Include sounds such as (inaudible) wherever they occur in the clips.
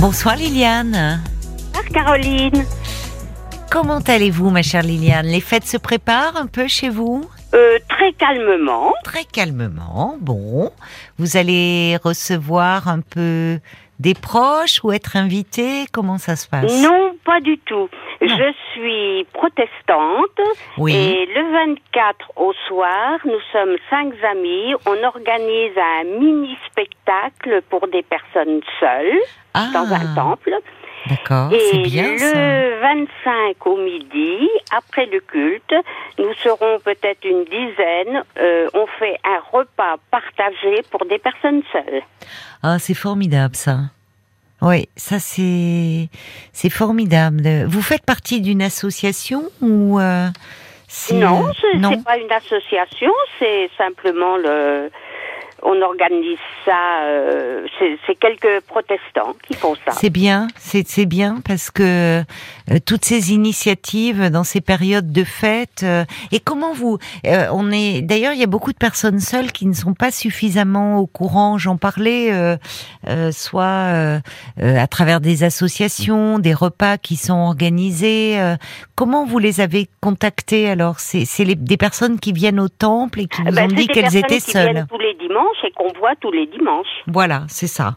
Bonsoir Liliane. Bonsoir Caroline. Comment allez-vous ma chère Liliane? Les fêtes se préparent un peu chez vous? Euh, très calmement. Très calmement. Bon, vous allez recevoir un peu des proches ou être invité? Comment ça se passe? Non, pas du tout. Non. Je suis protestante Oui. et le 24 au soir, nous sommes cinq amis. On organise un mini spectacle pour des personnes seules ah, dans un temple. D'accord, c'est Et bien ça. le 25 au midi, après le culte, nous serons peut-être une dizaine. Euh, on fait un repas partagé pour des personnes seules. Ah, c'est formidable ça. Oui, ça c'est c'est formidable. Vous faites partie d'une association ou euh, c'est- Non, ce non? n'est pas une association, c'est simplement le. On organise ça. euh, c'est quelques protestants qui font ça. C'est bien, c'est bien parce que toutes ces initiatives dans ces périodes de fête. euh, et comment vous euh, On est d'ailleurs, il y a beaucoup de personnes seules qui ne sont pas suffisamment au courant. J'en parlais, euh, euh, soit euh, euh, à travers des associations, des repas qui sont organisés. euh, comment vous les avez contactées alors? C'est c'est des personnes qui viennent au temple et qui vous Ben, ont c'est dit qu'elles étaient qui seules. viennent tous les dimanches et qu'on voit tous les dimanches. Voilà, c'est ça.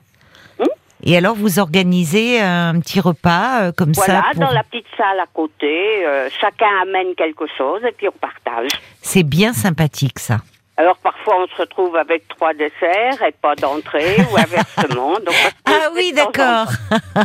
Et alors vous organisez un petit repas euh, comme Voilà, ça pour... dans la petite salle à côté, euh, chacun amène quelque chose et puis on partage. C'est bien sympathique ça. Alors parfois on se retrouve avec trois desserts et pas d'entrée ou (laughs) inversement. Donc, Ah oui, d'accord.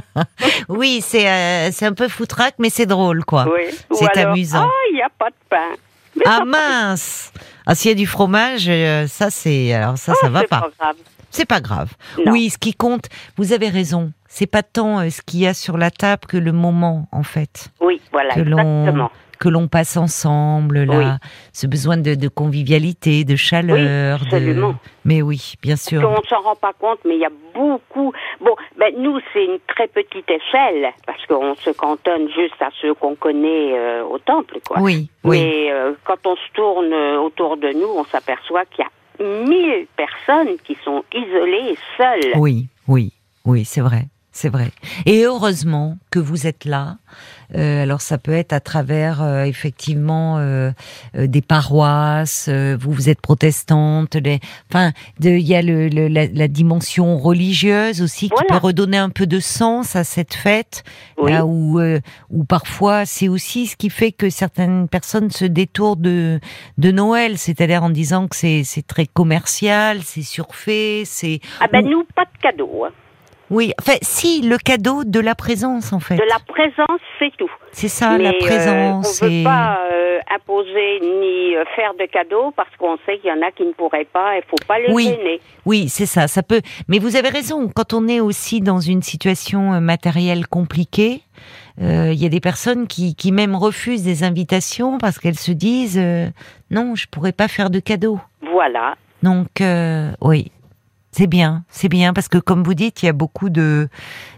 (laughs) oui, c'est euh, c'est un peu foutraque, mais c'est drôle quoi. Oui. Ou C'est amusant. Ah, il n'y a pas de pain. Mais Ah ça- mince Ah s'il y a du fromage, euh, ça c'est alors ça ça Ah, va pas. grave. C'est pas grave. Non. Oui, ce qui compte, vous avez raison. C'est pas tant euh, ce qu'il y a sur la table que le moment en fait Oui, voilà, que l'on exactement. que l'on passe ensemble là, Oui. ce besoin de, de convivialité, de chaleur, de absolument. Mais oui, bien sûr. On s'en rend pas compte, mais il y a beaucoup. Bon, ben nous c'est une très petite échelle parce qu'on se cantonne juste à ceux qu'on connaît euh, au temple, quoi. Oui, oui. Mais euh, quand on se tourne autour de nous, on s'aperçoit qu'il y a mille personnes qui sont isolées, seules. Oui, oui, oui, c'est vrai, c'est vrai. Et heureusement que vous êtes là. Euh, alors ça peut être à travers euh, effectivement euh, euh, des paroisses. euh, vous vous êtes protestante. Les, enfin, il y a le, le- la, la dimension religieuse aussi qui peut redonner un peu de sens à cette fête. Oui. Là où, euh, où parfois c'est aussi ce qui fait que certaines personnes se détournent de, de Noël, c'est-à-dire en disant que c'est c'est très commercial, c'est surfait, c'est Ah ben Ou- nous pas de cadeaux. hein. Oui, enfin, si, le cadeau de la présence, en fait. De la présence, c'est tout. C'est ça, Mais la euh, présence. on ne veut et- pas euh, imposer ni euh, faire de cadeaux parce qu'on sait qu'il y en a qui ne pourraient pas. Il faut pas les Oui. gêner. Oui, c'est ça, ça peut. Mais vous avez raison, quand on est aussi dans une situation euh, matérielle compliquée, euh, il y a des personnes qui, qui même refusent des invitations parce qu'elles se disent euh, non, je pourrais pas faire de cadeau. Voilà. Donc, euh, oui. C'est bien, c'est bien parce que comme vous dites, il y a beaucoup de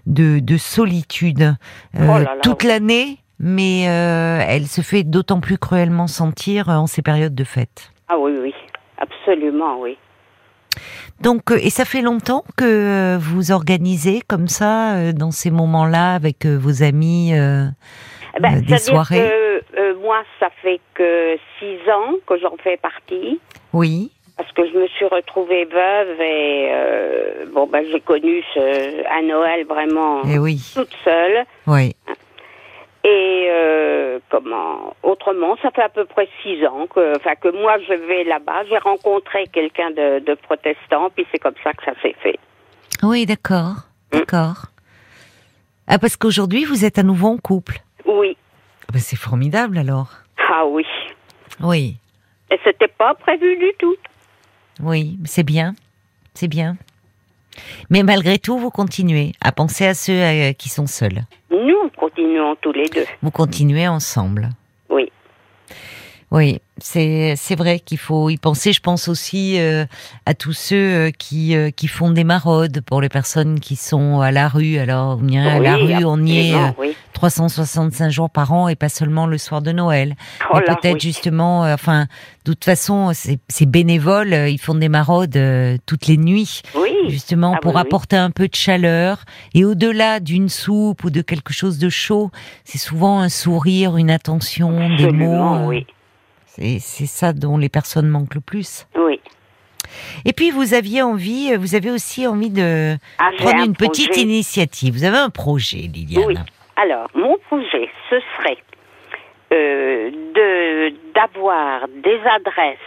de, de solitude euh, Oh là là, toute oui. l'année, mais euh, elle se fait d'autant plus cruellement sentir euh, en ces périodes de fête. Ah oui, oui. Absolument, oui. Donc, et ça fait longtemps que vous organisez comme ça dans ces moments-là avec vos amis. euh, Eh ben, des soirées? que, euh, moi, ça fait que six ans que j'en fais partie. Oui, Parce que je me suis retrouvée veuve et euh, bon ben j'ai connu ce, un Noël vraiment et oui, toute seule. Oui. et euh, comment autrement ça fait à peu près six ans que enfin que moi je vais là-bas. J'ai rencontré quelqu'un de, de protestant puis c'est comme ça que ça s'est fait. Oui, d'accord, d'accord. Ah, parce qu'aujourd'hui vous êtes à nouveau en couple. oui. Ah ben, c'est formidable alors. ah oui. Oui, et c'était pas prévu du tout oui, c'est bien, c'est bien. Mais malgré tout, vous continuez à penser à ceux euh, qui sont seuls. nous continuons tous les deux Vous continuez ensemble. Oui Oui, c'est c'est vrai qu'il faut y penser. Je pense aussi euh, à tous ceux euh, qui euh, qui font des maraudes pour les personnes qui sont à la rue. Alors on irait à la Oui, rue, on y est euh, oui. 365 jours par an et pas seulement le soir de Noël. Oh Mais peut-être oui. justement, euh, enfin, de toute façon, c'est c'est bénévole. euh, Ils font des maraudes euh, toutes les nuits, Oui. justement Ah pour oui, oui. apporter un peu de chaleur. Et au-delà d'une soupe ou de quelque chose de chaud, c'est souvent un sourire, une attention, des mots. oui. C'est ça dont les personnes manquent le plus. Oui. Et puis vous aviez envie, euh, vous avez aussi envie de Ah, prendre un une petite initiative. Vous avez un projet, Liliane. Oui. Alors, mon projet, ce serait euh, de d'avoir des adresses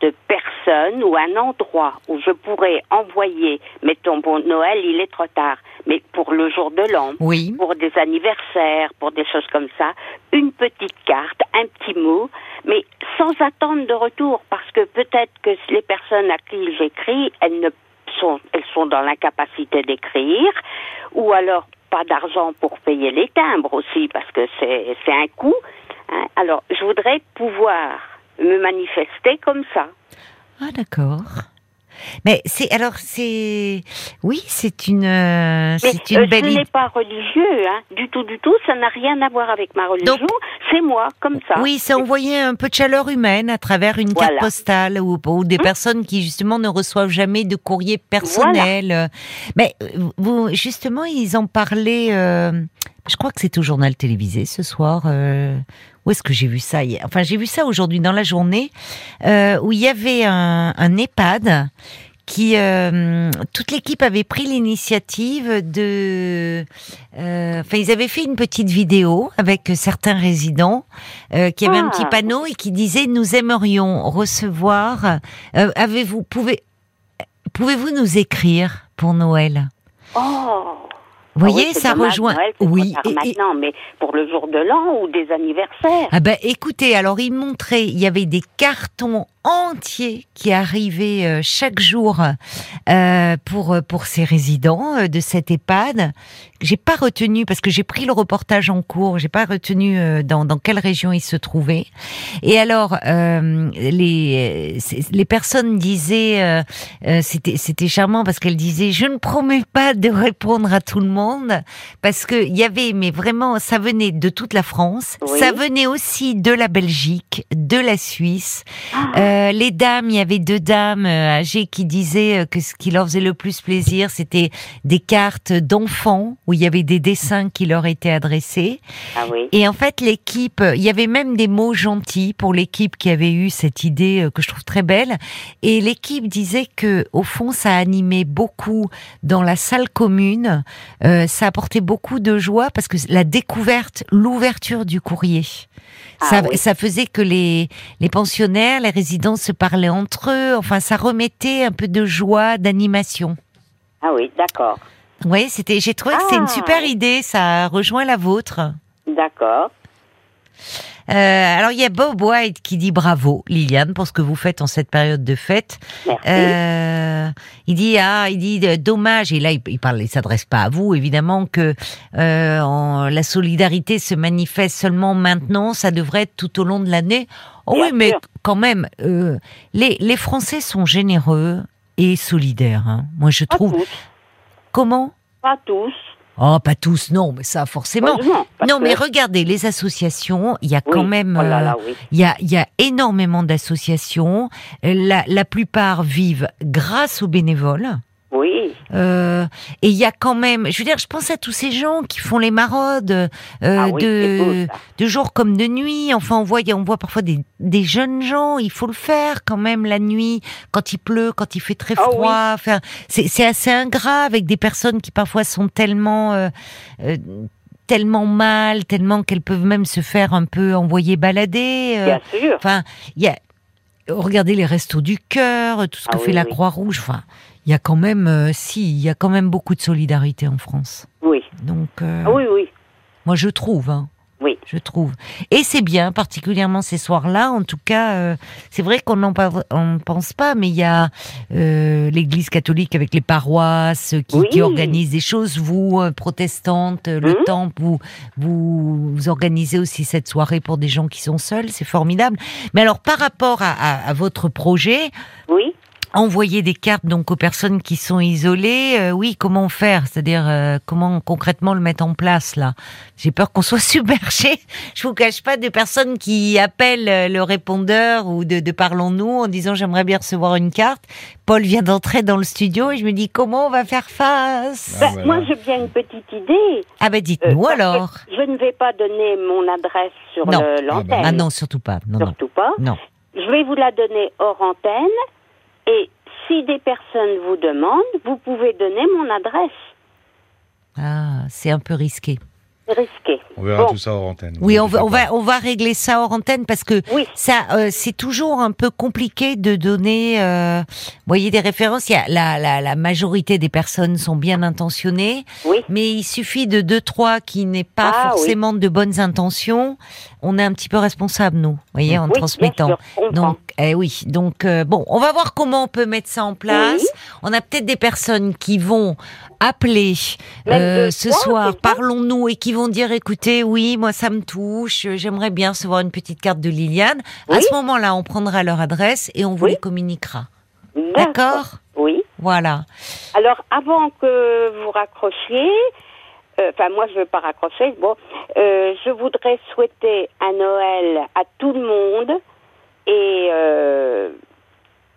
de personnes ou un endroit où je pourrais envoyer, mettons, bon, Noël, il est trop tard, mais pour le jour de l'an, Oui. pour des anniversaires, pour des choses comme ça, une petite carte, un petit mot, mais sans attendre de retour, parce que peut-être que les personnes à qui j'écris, elles ne sont, elles sont dans l'incapacité d'écrire, ou alors pas d'argent pour payer les timbres aussi, parce que c'est c'est un coût. hein. Alors, je voudrais pouvoir me manifester comme ça. Ah d'accord. Mais c'est alors c'est oui c'est une euh, c'est une euh, belle ce n'est pas religieux, hein, du tout, du tout. Ça n'a rien à voir avec ma religion. C'est moi, comme ça. Oui, c'est envoyer un peu de chaleur humaine à travers une carte Voilà. postale ou, ou des personnes qui justement ne reçoivent jamais de courrier personnel. Mais euh, vous justement ils en parlaient. euh, je crois que c'est au journal télévisé ce soir. Où est-ce que j'ai vu ça? Hier Enfin, j'ai vu ça aujourd'hui dans la journée euh, où il y avait un, un EHPAD qui euh, toute l'équipe avait pris l'initiative de euh, enfin ils avaient fait une petite vidéo avec certains résidents euh, qui avaient un Ah. petit panneau et qui disait nous aimerions recevoir avez-vous pouvez pouvez-vous nous écrire pour Noël? Oh vous voyez Ah oui, c'est ça dommage, rejoint Noël, oui et- et- maintenant, mais pour le jour de l'an ou des anniversaires. Ah ben écoutez, alors il montrait, il y avait des cartons entiers qui arrivaient euh, chaque jour euh, pour pour ces résidents euh, de cet EHPAD. J'ai pas retenu parce que j'ai pris le reportage en cours, j'ai pas retenu euh, dans dans quelle région il se trouvait. Et alors euh, les les personnes disaient euh, euh, c'était c'était charmant parce qu'elles disaient je ne promets pas de répondre à tout le monde parce que il y avait mais vraiment ça venait de toute la France, Oui. ça venait aussi de la Belgique, de la Suisse. Euh, les dames, il y avait deux dames euh, âgées qui disaient euh, que ce qui leur faisait le plus plaisir, c'était des cartes d'enfants où il y avait des dessins qui leur étaient adressés. Ah oui. Et en fait, l'équipe, il y avait même des mots gentils pour l'équipe qui avait eu cette idée euh, que je trouve très belle. Et l'équipe disait que, au fond, ça animait beaucoup dans la salle commune. Euh, ça apportait beaucoup de joie parce que la découverte, l'ouverture du courrier. Ah ça, oui. ça faisait que les, les pensionnaires, les résidents se parlaient entre eux. Enfin, ça remettait un peu de joie, d'animation. Ah oui, d'accord. Oui, c'était. J'ai trouvé que c'était une Ah. super idée. Ça rejoint la vôtre. D'accord. Euh, alors il y a Bob White qui dit bravo Liliane pour ce que vous faites en cette période de fête. Euh, il dit ah il dit euh, dommage et là il, il parle il s'adresse pas à vous évidemment que euh, en- la solidarité se manifeste seulement maintenant ça devrait être tout au long de l'année. Oh oui mais quand même euh, les les Français sont généreux et solidaires. Hein. Moi je Pas trouve tous. comment? Pas tous. Oh pas tous non mais ça forcément. Non mais regardez les associations il y a Oui, quand même Oh là euh, là, oui. il y a, il y a énormément d'associations. La, la plupart vivent grâce aux bénévoles. Oui. Euh, et il y a quand même, je veux dire, je pense à tous ces gens qui font les maraudes euh, Ah oui, c'est beau, de, jour comme de nuit. Enfin, on voit, on voit parfois des, des jeunes gens. Il faut le faire quand même la nuit, quand il pleut, quand il fait très Ah froid. Enfin, c'est assez ingrat avec des personnes qui parfois sont tellement euh, euh, tellement mal, tellement qu'elles peuvent même se faire un peu envoyer balader. Bien sûr. Enfin, il y a regardez les restos du cœur, tout ce que Ah fait la. Croix-Rouge. Enfin, il y a quand même, euh, si, il y a quand même beaucoup de solidarité en France. Oui. Donc, euh, Ah oui, oui. moi je trouve. Hein. Oui. je trouve. Et c'est bien, particulièrement ces soirs-là. En tout cas, euh, c'est vrai qu'on n'en pense pas, mais il y a euh, l'Église catholique avec les paroisses qui, qui organisent des choses. Vous, euh, protestantes, le Mhm. temple, vous, vous, vous organisez aussi cette soirée pour des gens qui sont seuls. C'est formidable. Mais alors, par rapport à, à- à votre projet, Oui. Envoyer des cartes donc aux personnes qui sont isolées, euh, oui, comment faire? C'est-à-dire euh, comment concrètement le mettre en place là? J'ai peur qu'on soit (laughs) submergé. Je vous cache pas de personnes qui appellent euh, le répondeur ou de, de parlons-nous en disant j'aimerais bien recevoir une carte. Paul vient d'entrer dans le studio et je me dis comment on va faire face? Ah, Ben, voilà. Moi, j'ai bien une petite idée. Ah ben Euh, dites-nous que alors. Je ne vais pas donner mon adresse sur le- Ah, bah, l'antenne. Ah non surtout pas. Non non Surtout pas. non. Je vais vous la donner hors antenne. Et si des personnes vous demandent, vous pouvez donner mon adresse. Ah c'est un peu risqué. Risqué. On verra Bon. tout ça hors antenne. Oui, on va, on va, on va régler ça hors antenne parce que Oui. ça, euh, c'est toujours un peu compliqué de donner, euh, vous voyez, des références. Il y a la, la, la majorité des personnes sont bien intentionnées, Oui. mais il suffit de deux trois qui n'aient pas Ah, forcément de bonnes intentions. On est un petit peu responsable, nous, vous voyez, en Oui, bien transmettant. sûr. Donc, eh oui. Donc, euh, bon, on va voir comment on peut mettre ça en place. Oui. On a peut-être des personnes qui vont appeler euh, ce fois, soir, parlons-nous, et qui vont dire, écoutez, oui, moi ça me touche, j'aimerais bien recevoir une petite carte de Liliane. À ce moment-là, on prendra leur adresse et on vous Oui. les communiquera. D'accord Oui. Voilà. Alors, avant que vous raccrochiez, euh, enfin, moi, je ne veux pas raccrocher. Bon, euh, je voudrais souhaiter un Noël à tout le monde et euh,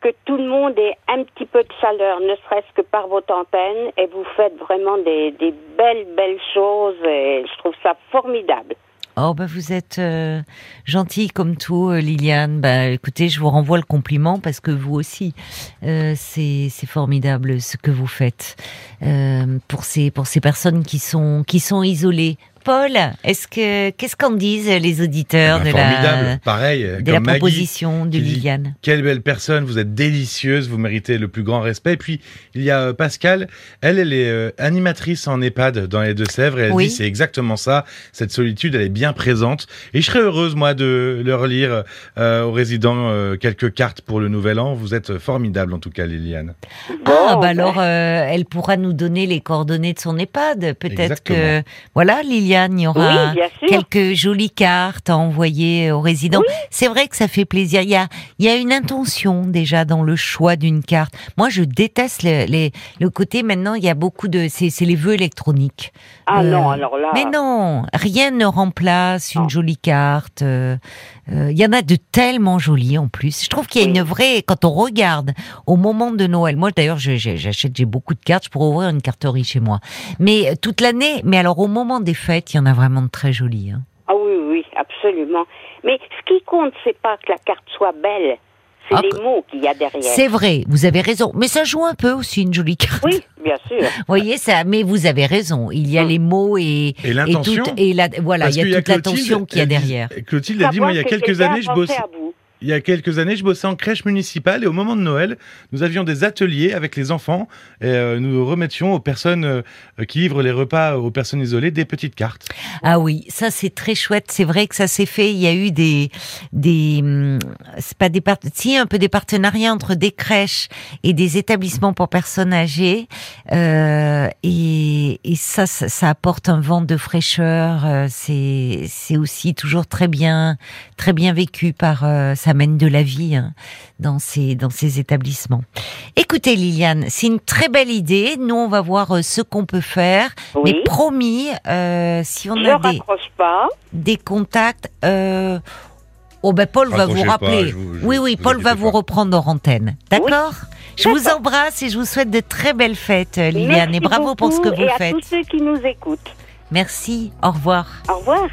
que tout le monde ait un petit peu de chaleur, ne serait-ce que par votre antenne. Et vous faites vraiment des, belles, belles choses et je trouve ça formidable. Oh, bah vous êtes euh, gentille comme tout, euh, Liliane. Bah écoutez, je vous renvoie le compliment parce que vous aussi, euh, c'est c'est formidable ce que vous faites euh, pour ces pour ces personnes qui sont qui sont isolées. Paul, est-ce que qu'est-ce qu'en disent les auditeurs Eh ben, de formidable. la Pareil, de comme la Maggie, proposition de dit, Liliane Quelle belle personne, vous êtes délicieuse, vous méritez le plus grand respect. Et puis, il y a euh, Pascal, elle, elle est euh, animatrice en EHPAD dans les Deux-Sèvres, et elle Oui. dit c'est exactement ça, cette solitude, elle est bien présente. Et je serais heureuse, moi, de leur lire euh, aux résidents euh, quelques cartes pour le Nouvel An. Vous êtes formidable, en tout cas, Liliane. Ah, bah ben, alors, euh, elle pourra nous donner les coordonnées de son EHPAD. Peut-être que, voilà, Liliane, il y aura Oui, quelques jolies cartes à envoyer aux résidents. C'est vrai que ça fait plaisir. Il y a, il y a une intention déjà dans le choix d'une carte. Moi, je déteste les, les- le côté maintenant. Il y a beaucoup de, c'est les vœux électroniques. Ah Euh, non, alors là. Mais non, rien ne remplace une Non. jolie carte. euh, euh, Il y en a de tellement jolies en plus. Je trouve qu'il y a Oui. une vraie. Quand on regarde au moment de Noël, moi d'ailleurs, j'achète, j'ai beaucoup de cartes. Je pourrais ouvrir une carterie chez moi. Mais euh, toute l'année. Mais alors au moment des fêtes, il y en a vraiment de très jolies. hein. Ah oui, oui, absolument. Mais ce qui compte, c'est pas que la carte soit belle, c'est Ah, les mots qu'il y a derrière. C'est vrai, vous avez raison. Mais ça joue un peu aussi une jolie carte. Oui, bien sûr. (laughs) Vous voyez ça, mais vous avez raison. Il y a Mm. les mots et Et l'intention. tout- et la, voilà, il y qu'il a toute Clotilde, l'attention qu'il y a derrière. Clotilde a dit, moi, il y a quelques années, je bossais. Il y a quelques années, je bossais en crèche municipale et au moment de Noël, nous avions des ateliers avec les enfants et euh, nous remettions aux personnes euh, qui livrent les repas aux personnes isolées des petites cartes. Ah oui, ça c'est très chouette. C'est vrai que ça s'est fait. Il y a eu des des hum, c'est pas des si un peu des partenariats entre des crèches et des établissements pour personnes âgées. Euh, et, et ça, ça ça apporte un vent de fraîcheur. euh, C'est c'est aussi toujours très bien très bien vécu par euh, ça mène de la vie hein, dans ces dans ces établissements. Écoutez Liliane, c'est une très belle idée. Nous on va voir euh, ce qu'on peut faire. Oui. Mais promis, euh, si on Je a des, raccroche pas. des contacts, euh, oh ben Paul va vous pas, rappeler. je vous- je- oui, oui, vous Paul va vous reprendre en antenne. D'accord? Je vous embrasse et je vous souhaite de très belles fêtes, Liliane, Merci et bravo pour ce que vous et à faites. tous ceux qui nous écoutent. Merci, au revoir. Au revoir.